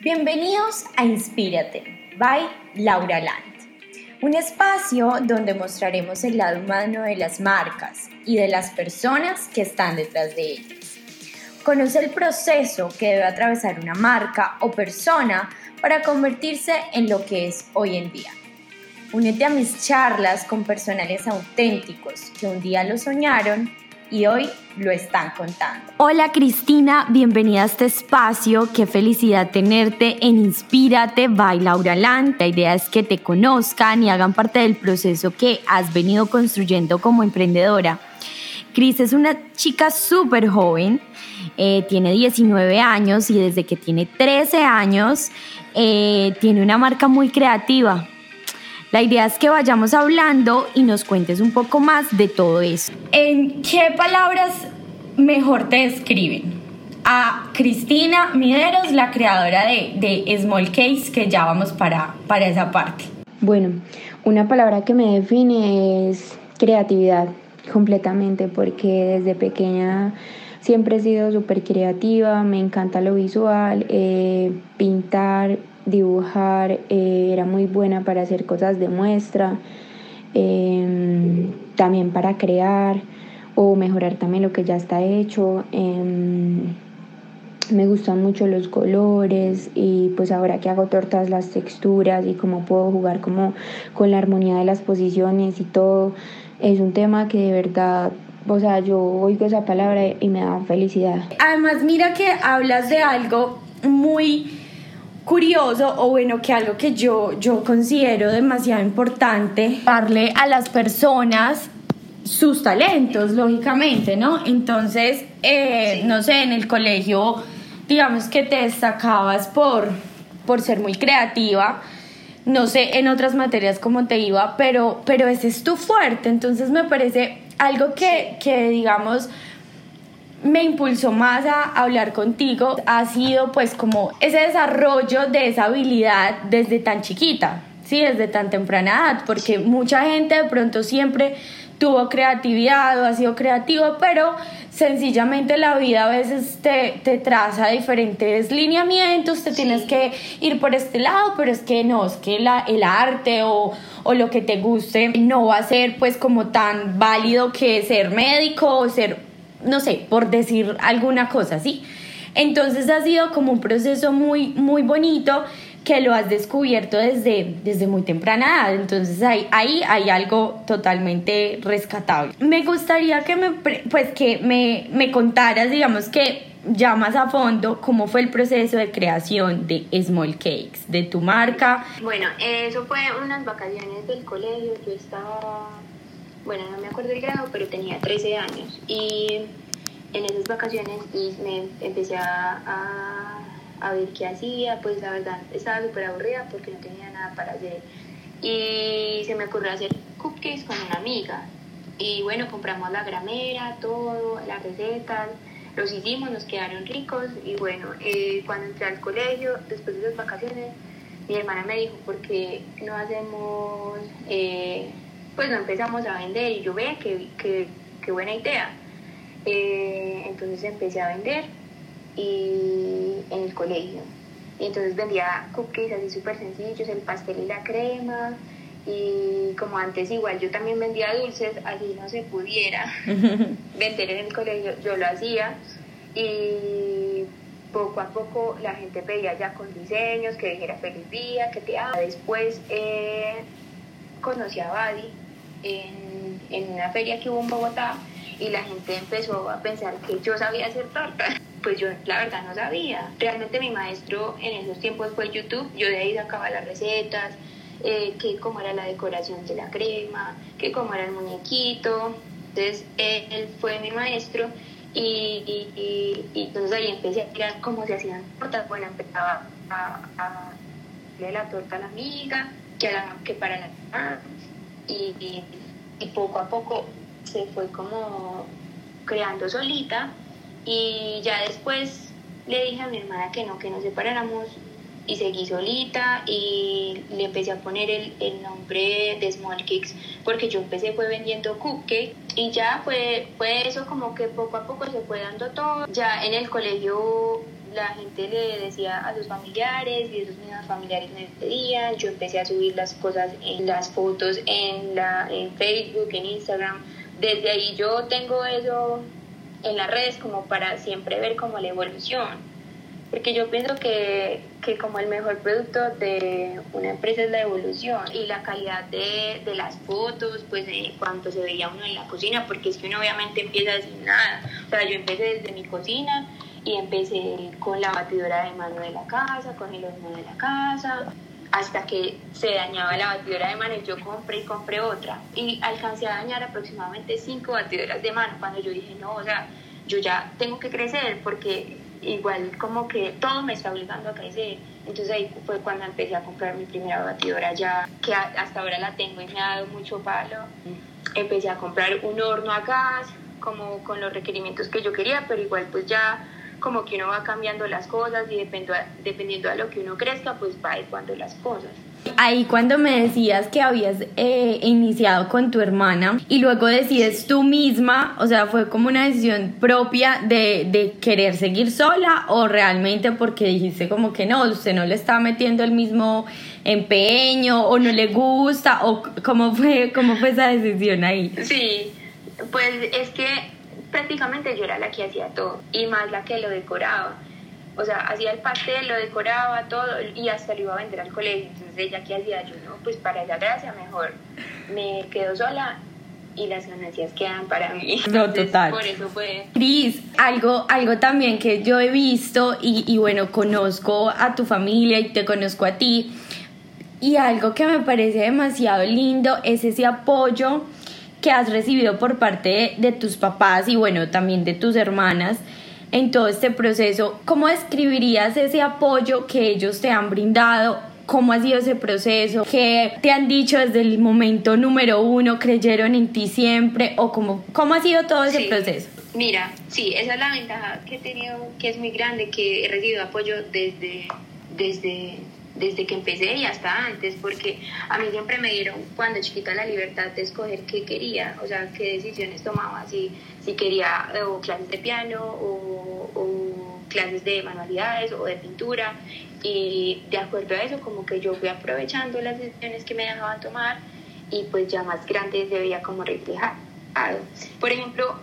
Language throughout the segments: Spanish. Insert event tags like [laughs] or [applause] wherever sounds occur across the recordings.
Bienvenidos a Inspírate, by Laura Land, un espacio donde mostraremos el lado humano de las marcas y de las personas que están detrás de ellas. Conoce el proceso que debe atravesar una marca o persona para convertirse en lo que es hoy en día. Únete a mis charlas con personales auténticos que un día lo soñaron y hoy lo están contando. Hola Cristina, bienvenida a este espacio. Qué felicidad tenerte en Inspírate by Laura Land. La idea es que te conozcan y hagan parte del proceso que has venido construyendo como emprendedora. Cris es una chica súper joven, eh, tiene 19 años y desde que tiene 13 años eh, tiene una marca muy creativa la idea es que vayamos hablando y nos cuentes un poco más de todo eso. ¿En qué palabras mejor te describen? A Cristina Mideros, la creadora de, de Small Case, que ya vamos para, para esa parte. Bueno, una palabra que me define es creatividad, completamente, porque desde pequeña siempre he sido súper creativa, me encanta lo visual, eh, pintar, dibujar, eh, era muy buena para hacer cosas de muestra, em, también para crear o mejorar también lo que ya está hecho. Em, me gustan mucho los colores y pues ahora que hago tortas las texturas y cómo puedo jugar como con la armonía de las posiciones y todo, es un tema que de verdad o sea, yo oigo esa palabra y me da felicidad. Además, mira que hablas de algo muy curioso o bueno que algo que yo, yo considero demasiado importante darle a las personas sus talentos, lógicamente, ¿no? Entonces, eh, no sé, en el colegio, digamos que te destacabas por, por ser muy creativa, no sé en otras materias cómo te iba, pero, pero ese es tu fuerte, entonces me parece algo que, que digamos, me impulsó más a hablar contigo. Ha sido pues como ese desarrollo de esa habilidad desde tan chiquita, sí, desde tan temprana edad, porque mucha gente de pronto siempre tuvo creatividad o ha sido creativo, pero sencillamente la vida a veces te, te traza diferentes lineamientos, te tienes que ir por este lado, pero es que no, es que la, el arte o, o lo que te guste no va a ser pues como tan válido que ser médico o ser no sé, por decir alguna cosa, ¿sí? Entonces ha sido como un proceso muy, muy bonito que lo has descubierto desde, desde muy temprana edad. Entonces ahí, ahí hay algo totalmente rescatable. Me gustaría que me, pues, que me, me contaras, digamos que ya más a fondo, cómo fue el proceso de creación de Small Cakes, de tu marca. Bueno, eso fue unas vacaciones del colegio. Yo estaba bueno, no me acuerdo el grado, pero tenía 13 años. Y en esas vacaciones me empecé a, a, ver qué hacía, pues la verdad estaba súper aburrida porque no tenía nada para hacer. Y se me ocurrió hacer cupcakes con una amiga. Y bueno, compramos la gramera, todo, las recetas, los hicimos, nos quedaron ricos. Y bueno, eh, cuando entré al colegio, después de esas vacaciones, mi hermana me dijo, ¿por qué no hacemos... Eh, pues no empezamos a vender y yo ve que, que, buena idea. Eh, entonces empecé a vender y en el colegio. Y entonces vendía cookies así súper sencillos, el pastel y la crema. Y como antes igual yo también vendía dulces, así no se pudiera [laughs] vender en el colegio, yo lo hacía. Y poco a poco la gente pedía ya con diseños, que dijera feliz día, que te haga. Después eh, conocí a Badi en, en una feria que hubo en Bogotá y la gente empezó a pensar que yo sabía hacer tortas. [laughs] Pues yo la verdad no sabía. Realmente mi maestro en esos tiempos fue YouTube. Yo de ahí sacaba las recetas, eh, que cómo era la decoración de la crema, que cómo era el muñequito. Entonces él fue mi maestro y, entonces ahí empecé a mirar cómo se hacían tortas. Bueno, empezaba a, a, darle la torta a la amiga, que, que para la y, poco a poco se fue como creando solita y ya después le dije a mi hermana que no, que nos separáramos y seguí solita y le empecé a poner el, el, nombre de Small Cakes porque yo empecé fue vendiendo cupcake y ya fue, fue eso como que poco a poco se fue dando todo. Ya en el colegio la gente le decía a sus familiares y esos mismos familiares me pedían, yo empecé a subir las cosas en las fotos en, la, en Facebook, en Instagram, desde ahí yo tengo eso en las redes como para siempre ver como la evolución. Porque yo pienso que, que, como el mejor producto de una empresa es la evolución y la calidad de, de las fotos, pues de cuánto se veía uno en la cocina, porque es que uno obviamente empieza sin nada. O sea, yo empecé desde mi cocina y empecé con la batidora de mano de la casa, con el horno de la casa, hasta que se dañaba la batidora de mano y yo compré y compré otra. Y alcancé a dañar aproximadamente cinco batidoras de mano cuando yo dije, no, o sea, yo ya tengo que crecer porque igual como que todo me está obligando a crecer. Entonces ahí fue cuando empecé a comprar mi primera batidora ya, que hasta ahora la tengo y me ha dado mucho palo. Empecé a comprar un horno a gas, como con los requerimientos que yo quería, pero igual pues ya como que uno va cambiando las cosas y dependiendo a, dependiendo a lo que uno crezca, pues va adecuando las cosas. Ahí cuando me decías que habías eh, iniciado con tu hermana y luego decides tú misma, o sea, fue como una decisión propia de, de querer seguir sola o realmente porque dijiste como que no, usted no le está metiendo el mismo empeño o no le gusta o cómo fue, cómo fue esa decisión ahí. Sí, pues es que prácticamente yo era la que hacía todo y más la que lo decoraba. O sea, hacía el pastel, lo decoraba todo y hasta lo iba a vender al colegio. Entonces ella ¿qué hacía yo, no, pues para ella gracia mejor me quedo sola y las ganancias quedan para mí. No, total. Por eso fue. Cris, algo, algo también que yo he visto y, y bueno, conozco a tu familia y te conozco a ti. Y algo que me parece demasiado lindo es ese apoyo que has recibido por parte de, tus papás y bueno, también de tus hermanas en todo este proceso. ¿Cómo describirías ese apoyo que ellos te han brindado? ¿Cómo ha sido ese proceso? ¿Qué te han dicho desde el momento número uno? ¿Creyeron en ti siempre? ¿O cómo, cómo ha sido todo ese proceso? Mira, sí, esa es la ventaja que he tenido, que es muy grande, que he recibido apoyo desde, desde desde que empecé y hasta antes, porque a mí siempre me dieron cuando chiquita la libertad de escoger qué quería, o sea, qué decisiones tomaba, si, si quería o clases de piano o, o clases de manualidades o de pintura, y de acuerdo a eso como que yo fui aprovechando las decisiones que me dejaban tomar y pues ya más grande se veía como reflejado. Por ejemplo,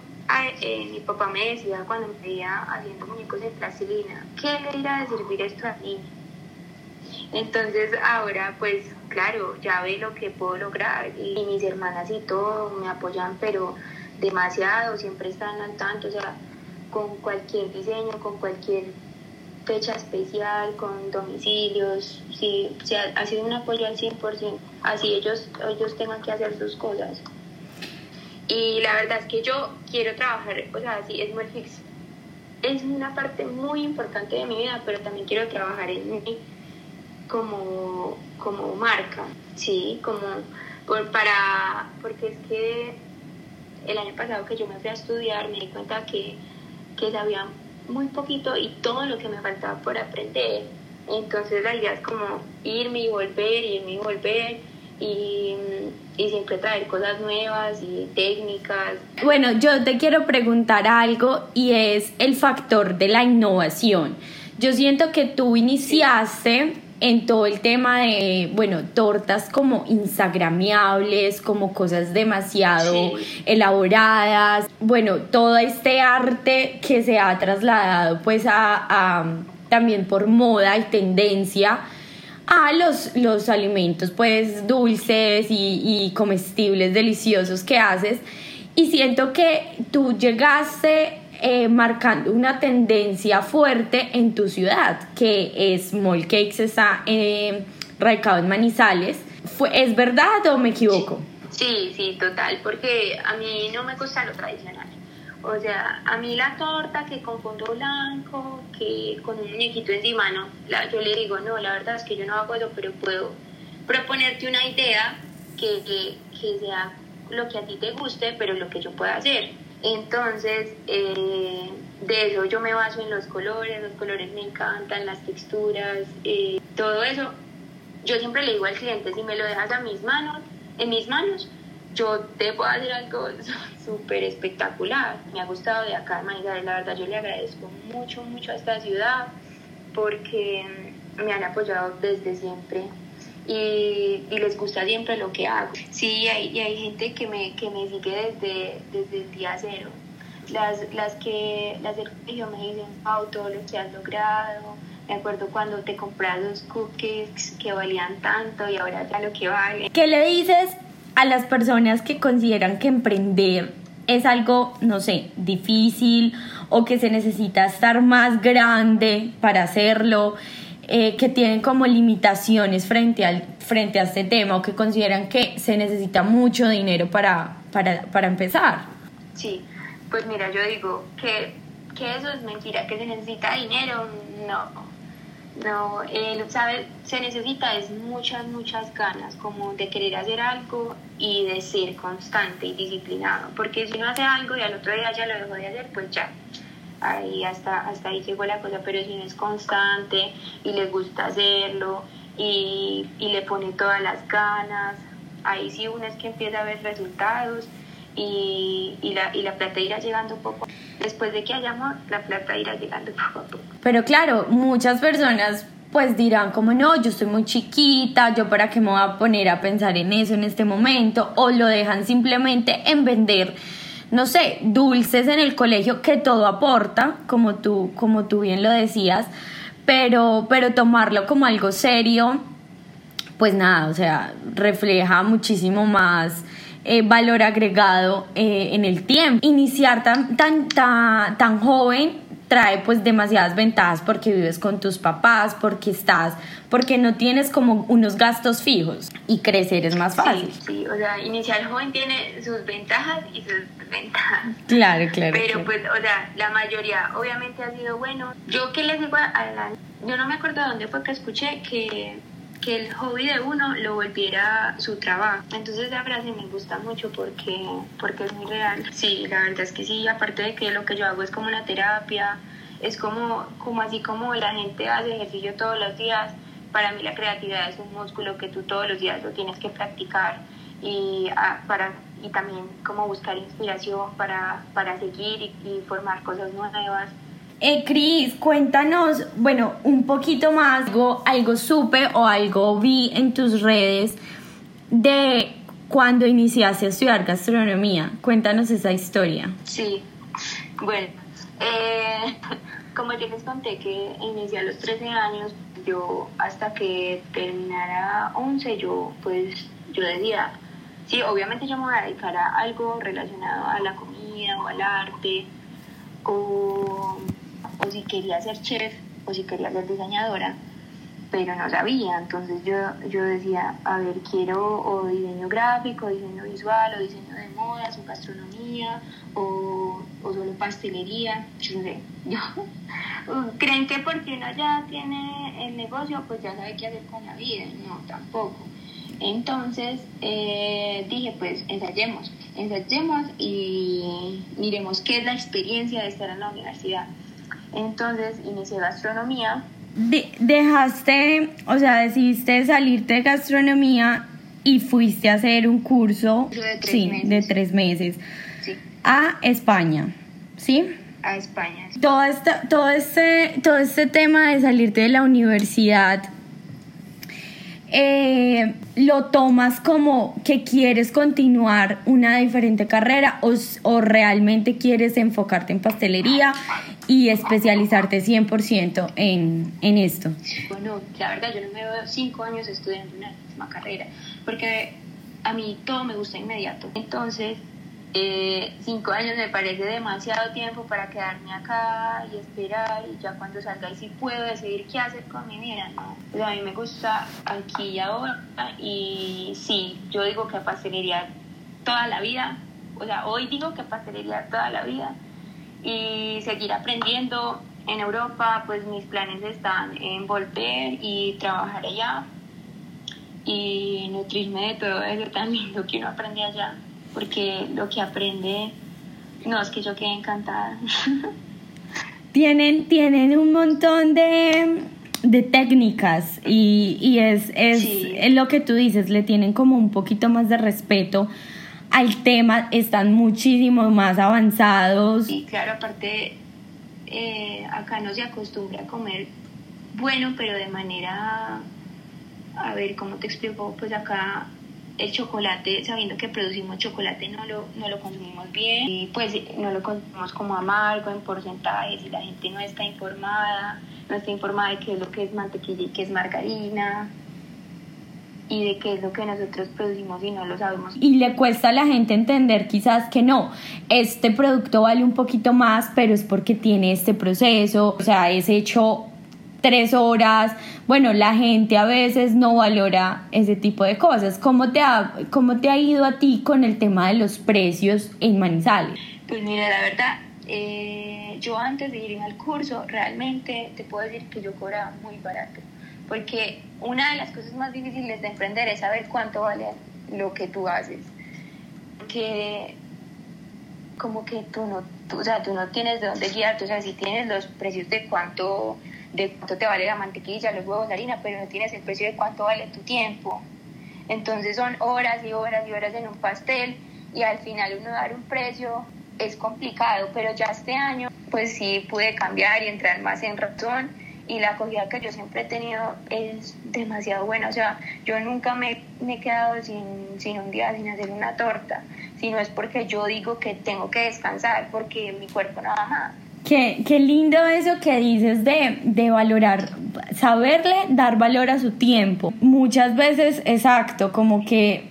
eh, mi papá me decía cuando me veía haciendo muñecos de plastilina, ¿qué le irá a servir esto a mí? Entonces ahora pues claro, ya ve lo que puedo lograr y mis hermanas y todo me apoyan pero demasiado, siempre están al tanto, o sea, con cualquier diseño, con cualquier fecha especial, con domicilios, sí, ha sido un apoyo al 100%, así ellos, ellos tengan que hacer sus cosas. Y la verdad es que yo quiero trabajar, o sea, sí, es muy fix. Es una parte muy importante de mi vida, pero también quiero trabajar en mí como, como marca, ¿sí? Como por, para, porque es que el año pasado que yo me fui a estudiar me di cuenta que, que sabía muy poquito y todo lo que me faltaba por aprender. Entonces la idea es como irme y volver, irme y volver y, y, siempre traer cosas nuevas y técnicas. Bueno, yo te quiero preguntar algo y es el factor de la innovación. Yo siento que tú iniciaste en todo el tema de, bueno, tortas como instagramiables, como cosas demasiado elaboradas, bueno, todo este arte que se ha trasladado pues a, también por moda y tendencia a los, los alimentos pues dulces y, y comestibles deliciosos que haces. Y siento que tú llegaste eh, marcando una tendencia fuerte en tu ciudad, que es Mall Cakes está eh, radicado en Manizales. ¿Fue, ¿Es verdad o me equivoco? Sí, sí, total, porque a mí no me gusta lo tradicional. O sea, a mí la torta que con fondo blanco, que con un muñequito encima, no. La, yo le digo, no, la verdad es que yo no hago eso, pero puedo proponerte una idea que, que, que sea lo que a ti te guste, pero lo que yo pueda hacer. Entonces, eh, de eso yo me baso en los colores, los colores me encantan, las texturas, eh, todo eso. Yo siempre le digo al cliente, si me lo dejas a mis manos, en mis manos, yo te puedo hacer algo [laughs] súper espectacular. Me ha gustado de acá, Manizales, la verdad yo le agradezco mucho, mucho a esta ciudad porque me han apoyado desde siempre y, les gusta siempre lo que hago. Sí, hay, y hay gente que me, que me sigue desde, desde el día cero. Las, las que las del colegio me dicen, Pau, todo lo que has logrado. Me acuerdo cuando te compras los cookies que valían tanto y ahora ya lo que vale. ¿Qué le dices a las personas que consideran que emprender es algo, no sé, difícil o que se necesita estar más grande para hacerlo? Eh, que tienen como limitaciones frente, al, frente a este tema o que consideran que se necesita mucho dinero para, para, para empezar. Sí, pues mira, yo digo que, que, eso es mentira, que se necesita dinero, no. No, eh, ¿sabes? Se necesita es muchas, muchas ganas, como de querer hacer algo y de ser constante y disciplinado, porque si no hace algo y al otro día ya lo dejó de hacer, pues ya, ahí hasta, hasta ahí llegó la cosa, pero si no es constante y le gusta hacerlo y, y le pone todas las ganas, ahí sí uno es que empieza a ver resultados y, y, la, y la plata irá llegando poco. Después de que haya amor, la plata irá llegando [laughs] poco a poco. Pero claro, muchas personas pues dirán como no, yo estoy muy chiquita, yo para qué me voy a poner a pensar en eso en este momento, o lo dejan simplemente en vender no sé, dulces en el colegio, que todo aporta, como tú, como tú bien lo decías, pero, pero tomarlo como algo serio, pues nada, o sea, refleja muchísimo más eh, valor agregado eh, en el tiempo. Iniciar tan, tan, tan, tan joven trae pues demasiadas ventajas porque vives con tus papás, porque estás, porque no tienes como unos gastos fijos y crecer es más fácil. Sí, sí, o sea, iniciar joven tiene sus ventajas y sus ventajas. Claro, claro. Pero pues, o sea, la mayoría obviamente ha sido bueno. Yo que les digo a la, yo no me acuerdo de dónde fue que escuché que que el hobby de uno lo volviera su trabajo. Entonces esa frase me gusta mucho porque, porque es muy real. Sí, la verdad es que sí, aparte de que lo que yo hago es como una terapia, es como, como así como la gente hace ejercicio todos los días, para mí la creatividad es un músculo que tú todos los días lo tienes que practicar y, ah, para, y también como buscar inspiración para, para seguir y, y formar cosas nuevas. Eh, Cris, cuéntanos, bueno, un poquito más, algo, algo supe o algo vi en tus redes de cuando iniciaste a estudiar gastronomía. Cuéntanos esa historia. Sí, bueno, eh, como yo les conté que inicié a los 13 años, yo hasta que terminara 11, yo pues yo decía, sí, obviamente yo me voy a dedicar a algo relacionado a la comida o al arte o o si quería ser chef o si quería ser diseñadora, pero no sabía. Entonces yo, yo decía, a ver, quiero o diseño gráfico, diseño visual, o diseño de modas, o gastronomía, o, o solo pastelería. Yo sé, [laughs] yo, ¿creen que porque uno ya tiene el negocio, pues ya sabe qué hacer con la vida? No, tampoco. Entonces eh, dije, pues ensayemos, ensayemos y miremos qué es la experiencia de estar en la universidad. Entonces inicié gastronomía. dejaste, o sea, decidiste salirte de gastronomía y fuiste a hacer un curso de tres sí, meses. de tres meses Sí, a España, ¿sí? a España. Todo este, todo, este, todo este tema de salirte de la universidad, eh, ¿lo tomas como que quieres continuar una diferente carrera o, o realmente quieres enfocarte en pastelería y especializarte 100% en, en esto? Bueno, la verdad yo no me veo cinco años estudiando una misma carrera, porque a mí todo me gusta inmediato. Entonces, eh, cinco años me parece demasiado tiempo para quedarme acá y esperar y ya cuando salga y si puedo decidir qué hacer con mi vida, ¿no? Pues a mí me gusta aquí y ahora y sí, yo digo que pastelería toda la vida, o sea, hoy digo que pastelería toda la vida y seguir aprendiendo. En Europa, pues mis planes están en volver y trabajar allá y nutrirme de todo eso también, [laughs] lo que uno aprende allá, porque lo que aprende, no, es que yo quedé encantada. [laughs] Tienen, tienen un montón de, de técnicas y, y es, es, Sí. es lo que tú dices, le tienen como un poquito más de respeto al tema, están muchísimo más avanzados. Y claro, aparte, eh, acá no se acostumbra a comer bueno, pero de manera, a ver, ¿cómo te explico? Pues acá el chocolate, sabiendo que producimos chocolate, no lo, no lo consumimos bien y pues no lo consumimos como amargo en porcentajes y la gente no está informada, no está informada de qué es lo que es mantequilla y qué es margarina y de qué es lo que nosotros producimos y no lo sabemos. Y le cuesta a la gente entender quizás que no, este producto vale un poquito más, pero es porque tiene este proceso, o sea, es hecho tres horas. Bueno, la gente a veces no valora ese tipo de cosas. ¿Cómo te ha, cómo te ha ido a ti con el tema de los precios en Manizales? Pues mira, la verdad, eh, yo antes de ir al curso, realmente te puedo decir que yo cobraba muy barato. Porque una de las cosas más difíciles de emprender es saber cuánto vale lo que tú haces. Que como que tú no, o sea, tú no tienes de dónde guiar, o sea, si tienes los precios de cuánto de cuánto te vale la mantequilla, los huevos, la harina, pero no tienes el precio de cuánto vale tu tiempo. Entonces son horas y horas y horas en un pastel y al final uno dar un precio es complicado, pero ya este año pues sí pude cambiar y entrar más en razón y la acogida que yo siempre he tenido es demasiado buena. O sea, yo nunca me, me he quedado sin, sin un día sin hacer una torta, sino es porque yo digo que tengo que descansar porque mi cuerpo nada más. Qué, qué lindo eso que dices de, de valorar, saberle dar valor a su tiempo. Muchas veces, exacto, como que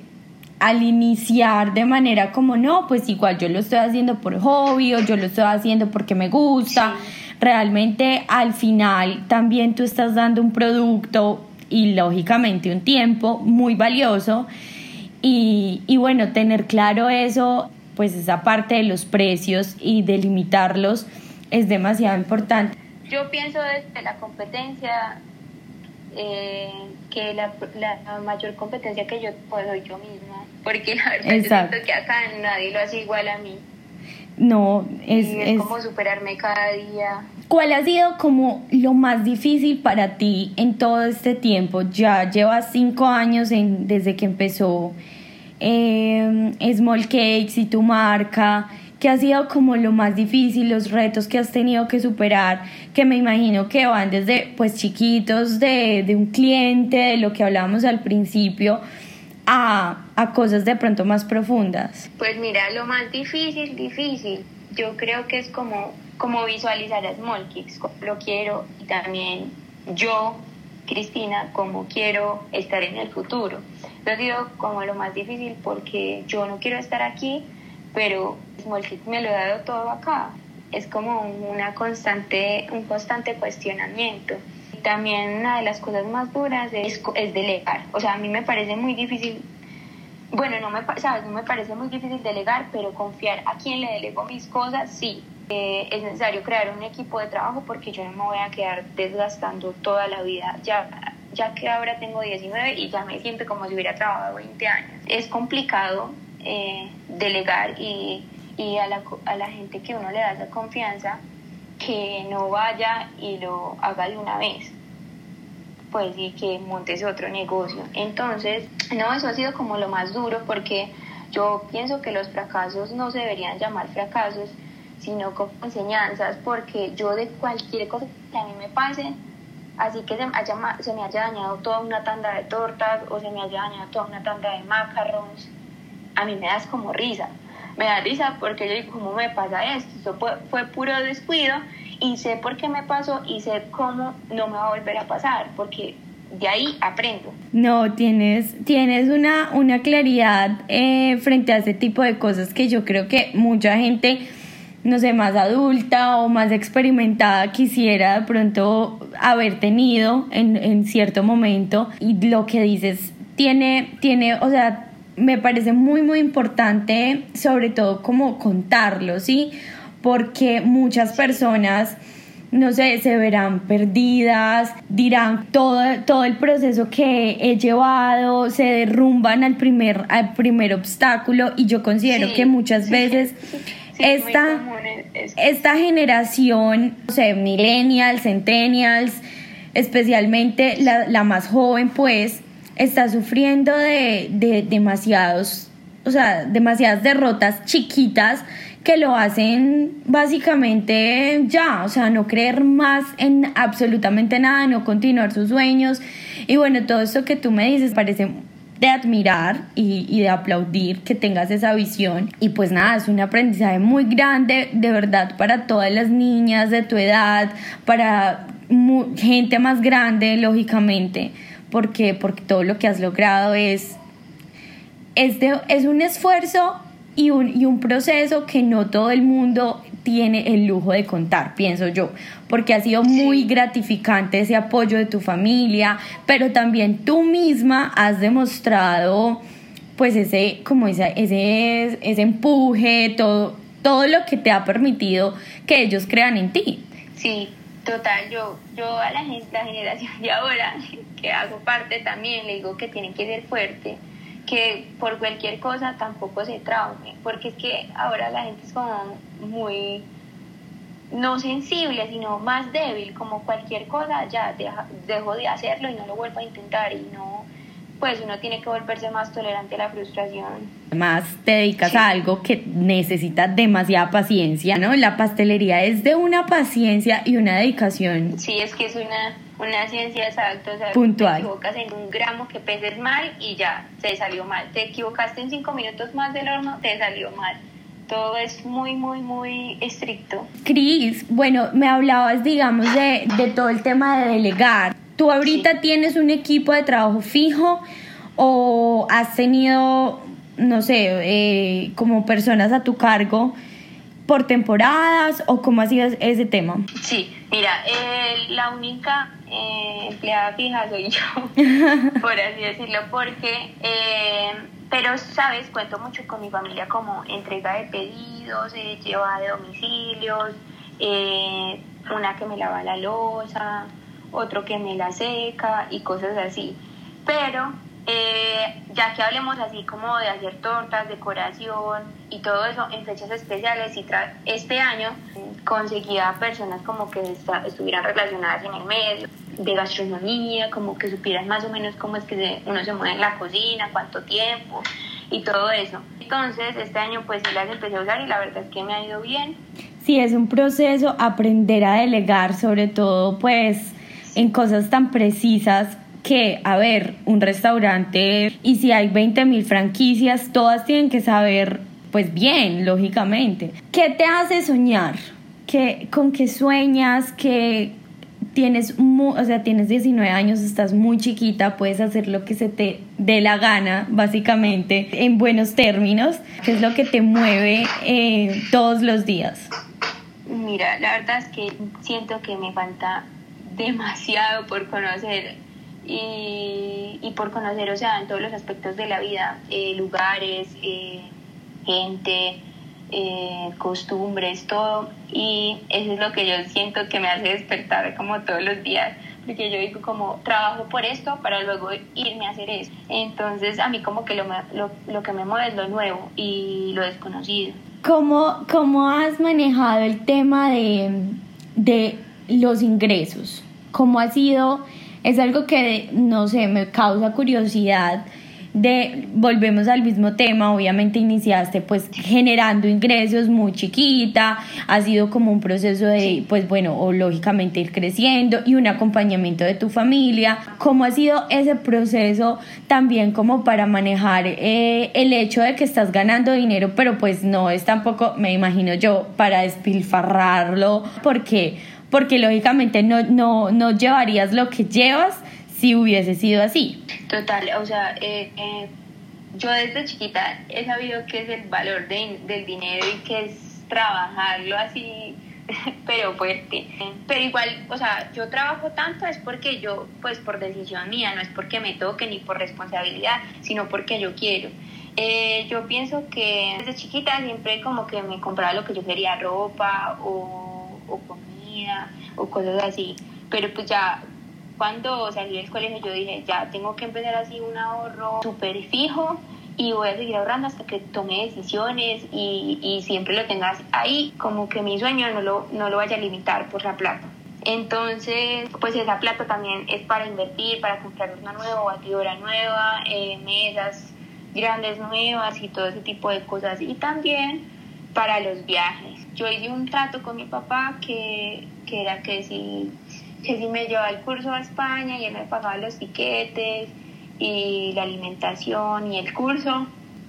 al iniciar de manera como no, pues igual yo lo estoy haciendo por hobby o yo lo estoy haciendo porque me gusta. Realmente al final también tú estás dando un producto y lógicamente un tiempo muy valioso. Y, y bueno, tener claro eso, pues esa parte de los precios y delimitarlos es demasiado importante. Yo pienso desde la competencia eh, que la, la, mayor competencia que yo puedo soy yo misma, porque la verdad siento que acá nadie lo hace igual a mí. No, es, es, como superarme cada día. ¿Cuál ha sido como lo más difícil para ti en todo este tiempo? Ya llevas cinco años en, desde que empezó eh, Small Cakes y tu marca. ¿Qué ha sido como lo más difícil, los retos que has tenido que superar, que me imagino que van desde pues chiquitos, de, de un cliente, de lo que hablábamos al principio, a, a cosas de pronto más profundas? Pues mira, lo más difícil, difícil, yo creo que es como, como visualizar a Small Kicks, lo quiero y también yo, Cristina, como quiero estar en el futuro. Ha sido como lo más difícil porque yo no quiero estar aquí, pero me lo he dado todo acá. Es como una constante, un constante cuestionamiento. También una de las cosas más duras es, es delegar. O sea, a mí me parece muy difícil, bueno, no me, ¿sabes? no me parece muy difícil delegar, pero confiar a quien le delego mis cosas, sí. Eh, es necesario crear un equipo de trabajo porque yo no me voy a quedar desgastando toda la vida. Ya, ya que ahora tengo 19 y ya me siento como si hubiera trabajado 20 años. Es complicado eh, delegar y, y a, la, a la gente que uno le da esa confianza que no vaya y lo haga de una vez. Pues y que montes otro negocio. Entonces no eso ha sido como lo más duro porque yo pienso que los fracasos no se deberían llamar fracasos sino como enseñanzas porque yo de cualquier cosa que a mí me pase así que se, haya, se me haya dañado toda una tanda de tortas o se me haya dañado toda una tanda de macarons a mí me das como risa. Me da risa porque yo digo, ¿cómo me pasa esto? Esto fue, fue puro descuido y sé por qué me pasó y sé cómo no me va a volver a pasar, porque de ahí aprendo. No, tienes, tienes una, una claridad eh, frente a ese tipo de cosas que yo creo que mucha gente, no sé, más adulta o más experimentada quisiera de pronto haber tenido en, en cierto momento. Y lo que dices tiene, tiene, o sea, me parece muy, muy importante, sobre todo como contarlo, ¿sí? Porque muchas personas, no sé, se verán perdidas, dirán todo, todo el proceso que he llevado, se derrumban al primer, al primer obstáculo y yo considero que muchas veces... [laughs] esta, esta generación, no sé, millennials, centennials, especialmente la, la más joven, pues, está sufriendo de, de demasiados, o sea, demasiadas derrotas chiquitas que lo hacen básicamente ya, o sea, no creer más en absolutamente nada, no continuar sus sueños. Y bueno, todo esto que tú me dices parece de admirar y, y, de aplaudir que tengas esa visión. Y pues nada, es un aprendizaje muy grande, de verdad, para todas las niñas de tu edad, para gente más grande, lógicamente, porque, porque todo lo que has logrado es, es, es un esfuerzo y un, y un proceso que no todo el mundo tiene el lujo de contar, pienso yo, porque ha sido muy gratificante ese apoyo de tu familia, pero también tú misma has demostrado pues ese como ese, ese, ese empuje, todo, todo lo que te ha permitido que ellos crean en ti. Sí, total, yo, yo a la, la generación de ahora, [laughs] que hago parte también, le digo que tienen que ser fuerte que por cualquier cosa tampoco se traume, porque es que ahora la gente es como muy no sensible, sino más débil, como cualquier cosa ya deja, dejo de hacerlo y no lo vuelvo a intentar y no, pues uno tiene que volverse más tolerante a la frustración. Además te dedicas a algo que necesita demasiada paciencia, ¿no? La pastelería es de una paciencia y una dedicación. Sí, es que es una una ciencia exacta, o sea, Puntual. te equivocas en un gramo que peses mal y ya, te salió mal. Te equivocaste en cinco minutos más del horno, te salió mal. Todo es muy, muy, muy estricto. Cris, bueno, me hablabas, digamos, de, de todo el tema de delegar. ¿Tú ahorita tienes un equipo de trabajo fijo o has tenido, no sé, eh, como personas a tu cargo por temporadas o cómo ha sido ese tema? Sí, mira, eh, la única eh, empleada fija soy yo, [laughs] por así decirlo, porque, eh, pero, sabes, cuento mucho con mi familia como entrega de pedidos, eh, lleva de domicilios, eh, una que me lava la losa, otro que me la seca y cosas así. Pero eh, ya que hablemos así como de hacer tortas, decoración y todo eso en fechas especiales, y este año conseguía personas como que estuvieran relacionadas en el medio, de gastronomía, como que supieran más o menos cómo es que uno se mueve en la cocina, cuánto tiempo y todo eso. Entonces, este año pues sí las empecé a usar y la verdad es que me ha ido bien. Sí, es un proceso aprender a delegar, sobre todo pues en cosas tan precisas que, a ver, un restaurante y si hay 20 mil franquicias, todas tienen que saber, pues bien, lógicamente. ¿Qué te hace soñar? ¿Qué, ¿Con qué sueñas? ¿Qué tienes, o sea, tienes 19 años, estás muy chiquita, puedes hacer lo que se te dé la gana, básicamente, en buenos términos? ¿Qué es lo que te mueve eh, todos los días? Mira, la verdad es que siento que me falta demasiado por conocer y, por conocer, o sea, en todos los aspectos de la vida, eh, lugares, eh, gente, eh, costumbres, todo. Y eso es lo que yo siento que me hace despertar como todos los días, porque yo digo como trabajo por esto para luego irme a hacer eso. Entonces a mí como que lo, lo, lo que me mueve es lo nuevo y lo desconocido. ¿Cómo, cómo has manejado el tema de, de los ingresos? ¿Cómo ha sido es algo que, no sé, me causa curiosidad de, volvemos al mismo tema, obviamente iniciaste pues generando ingresos muy chiquita, ha sido como un proceso de, pues bueno, o lógicamente ir creciendo y un acompañamiento de tu familia. ¿Cómo ha sido ese proceso también como para manejar eh, el hecho de que estás ganando dinero, pero pues no es tampoco, me imagino yo, para despilfarrarlo, porque porque lógicamente no, no, no llevarías lo que llevas si hubiese sido así. Total, o sea, eh, eh, yo desde chiquita he sabido qué es el valor del dinero y qué es trabajarlo así, [laughs] pero fuerte. Pero igual, o sea, yo trabajo tanto es porque yo, pues por decisión mía, no es porque me toque ni por responsabilidad, sino porque yo quiero. Eh, yo pienso que desde chiquita siempre como que me compraba lo que yo quería, ropa o, o o cosas así. Pero pues ya cuando salí del colegio yo dije, ya tengo que empezar así un ahorro súper fijo y voy a seguir ahorrando hasta que tome decisiones y, y, siempre lo tengas ahí, como que mi sueño no lo, no lo vaya a limitar por la plata. Entonces, pues esa plata también es para invertir, para comprar una nueva batidora nueva, eh, mesas grandes nuevas y todo ese tipo de cosas. Y también para los viajes. Yo hice un trato con mi papá que, que era que si, que si me llevaba el curso a España y él me pagaba los tiquetes y la alimentación y el curso,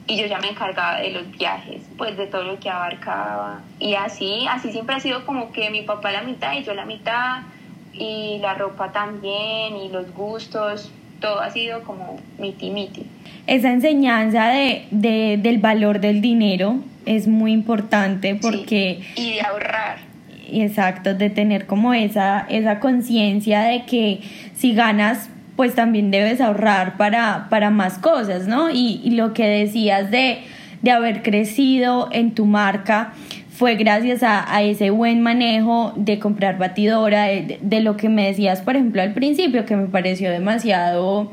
y yo ya me encargaba de los viajes, pues de todo lo que abarcaba. Y así, así siempre ha sido como que mi papá la mitad y yo la mitad, y la ropa también, y los gustos, todo ha sido como miti miti. Esa enseñanza de, de del valor del dinero es muy importante porque... y de ahorrar. Exacto, de tener como esa, esa conciencia de que si ganas pues también debes ahorrar para, para más cosas, ¿no? Y, lo que decías de, de, haber crecido en tu marca fue gracias a, ese buen manejo de comprar batidora, de, de, lo que me decías, por ejemplo, al principio, que me pareció demasiado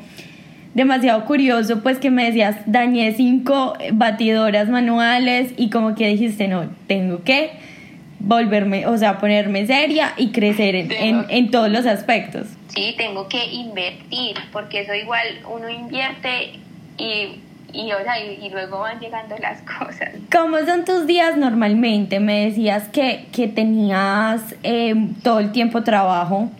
demasiado curioso, pues que me decías, dañé cinco batidoras manuales y como que dijiste, no, tengo que volverme, o sea, ponerme seria y crecer en, en, todos los aspectos. Sí, tengo que invertir, porque eso igual uno invierte y y, o sea, y, luego van llegando las [laughs] cosas. ¿Cómo son tus días normalmente? Me decías que, que tenías eh, todo el tiempo trabajo,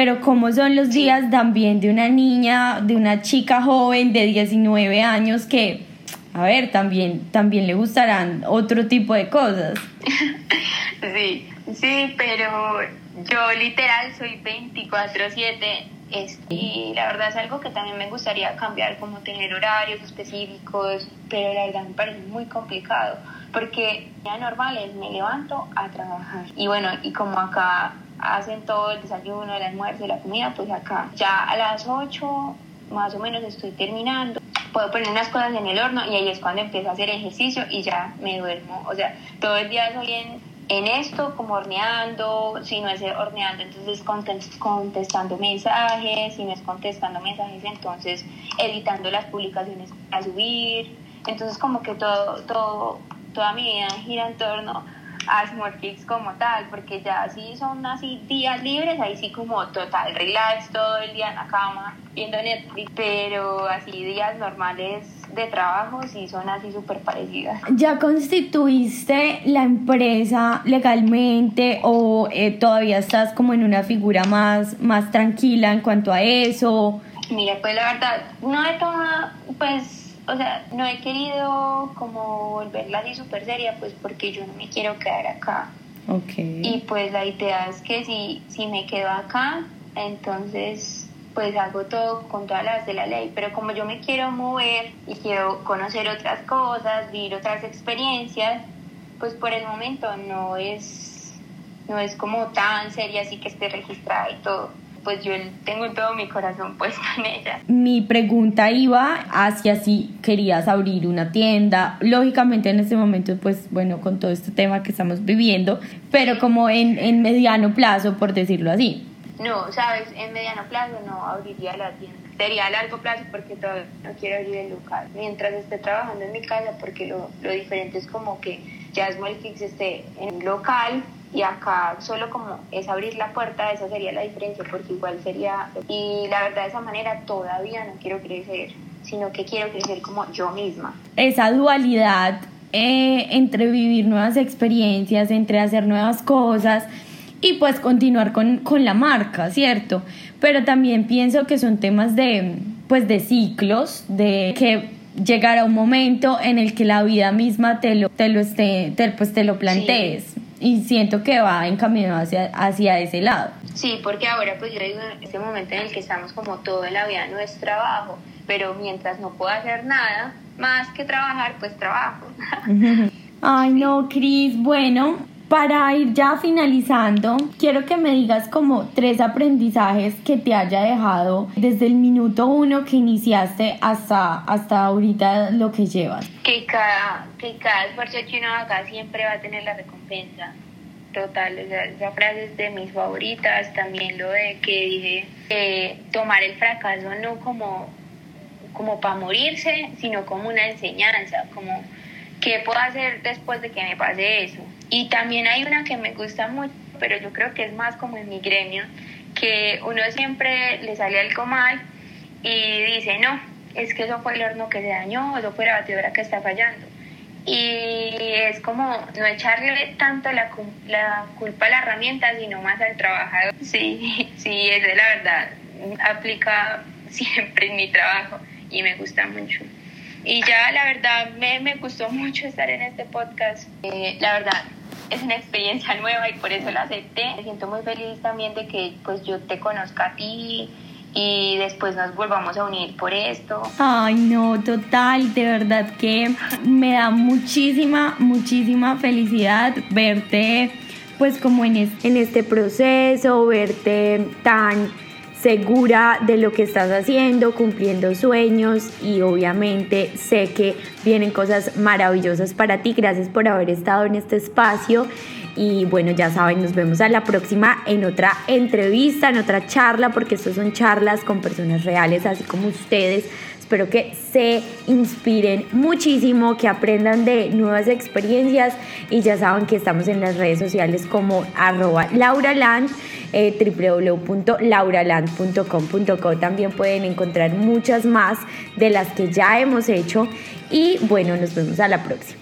pero ¿cómo son los días también de una niña, de una chica joven de 19 años que, a ver, también, también le gustarán otro tipo de cosas? [laughs] Sí, sí, pero yo literal soy 24/7 y la verdad es algo que también me gustaría cambiar, como tener horarios específicos, pero la verdad me parece muy complicado, porque ya normal es me levanto a trabajar. Y bueno, y como acá hacen todo el desayuno, el almuerzo la comida, pues acá ya a las 8 más o menos estoy terminando. Puedo poner unas cosas en el horno y ahí es cuando empiezo a hacer ejercicio y ya me duermo. O sea, todo el día soy en en esto, como horneando, si no es horneando, entonces contestando mensajes, si no es contestando mensajes, entonces editando las publicaciones a subir. Entonces como que todo, todo, toda mi vida gira en torno a Smart como tal, porque ya si son así días libres, ahí sí como total relax todo el día en la cama viendo Netflix, pero así días normales de trabajo sí son así súper parecidas. ¿Ya constituiste la empresa legalmente o eh, todavía estás como en una figura más, más tranquila en cuanto a eso? Mira, pues la verdad, no he tomado, pues o sea, no he querido como volverla así súper seria, pues porque yo no me quiero quedar acá. Okay. Y pues la idea es que si, si me quedo acá, entonces pues hago todo con todas las de la ley, pero como yo me quiero mover y quiero conocer otras cosas, vivir otras experiencias, pues por el momento no es, no es como tan seria así que esté registrada y todo pues yo tengo todo mi corazón [laughs] puesto en ella. Mi pregunta iba hacia si querías abrir una tienda, lógicamente en este momento pues bueno con todo este tema que estamos viviendo, pero como en, en mediano plazo por decirlo así. No, sabes, en mediano plazo no abriría la tienda. Sería a largo plazo porque todavía no quiero abrir el local. Mientras esté trabajando en mi casa, porque lo, lo diferente es como que ya Small Kicks esté en local y acá solo como es abrir la puerta, esa sería la diferencia, porque igual sería, y la verdad de esa manera todavía no quiero crecer, sino que quiero crecer como yo misma. Esa dualidad eh, entre vivir nuevas experiencias, entre hacer nuevas cosas y pues continuar con, con la marca, ¿cierto? Pero también pienso que son temas de, pues de ciclos, de que llegará un momento en el que la vida misma te lo, te lo, esté, pues te lo plantees y siento que va en camino hacia, hacia ese lado. Sí, porque ahora pues yo digo, en este momento en el que estamos como todo en la vida no es trabajo, pero mientras no puedo hacer nada más que trabajar, pues trabajo. [laughs] Ay, no, Cris, bueno, para ir ya finalizando, quiero que me digas como tres aprendizajes que te haya dejado desde el minuto uno que iniciaste hasta, hasta ahorita lo que llevas. Que cada, que cada esfuerzo que uno haga siempre va a tener la recompensa. Total, esa frase es de mis favoritas. También lo de que dije, tomar el fracaso no como, como para morirse, sino como una enseñanza, como qué puedo hacer después de que me pase eso y también hay una que me gusta mucho, pero yo creo que es más como en mi gremio, que uno siempre le sale algo mal y dice, no, es que eso fue el horno que se dañó, eso fue la batidora que está fallando. y es como no echarle tanto la, la culpa a la herramienta, sino más al trabajador. Sí, [laughs] sí, es la verdad. Aplica [laughs] siempre en mi trabajo y me gusta mucho. Y ya la verdad me, me gustó mucho estar en este podcast. Eh, la verdad es una experiencia nueva y por eso la acepté. Me siento muy feliz también de que pues yo te conozca a ti y después nos volvamos a unir por esto. Ay, no, total, de verdad que me da muchísima, muchísima felicidad verte pues como en, en este proceso, verte tan segura de lo que estás haciendo, cumpliendo sueños y obviamente sé que vienen cosas maravillosas para ti. Gracias por haber estado en este espacio y bueno, ya saben, nos vemos a la próxima en otra entrevista, en otra charla, porque estos son charlas con personas reales, así como ustedes. Espero que se inspiren muchísimo, que aprendan de nuevas experiencias y ya saben que estamos en las redes sociales como arroba lauraland, eh, www.lauraland.com.co. También pueden encontrar muchas más de las que ya hemos hecho y bueno, nos vemos a la próxima.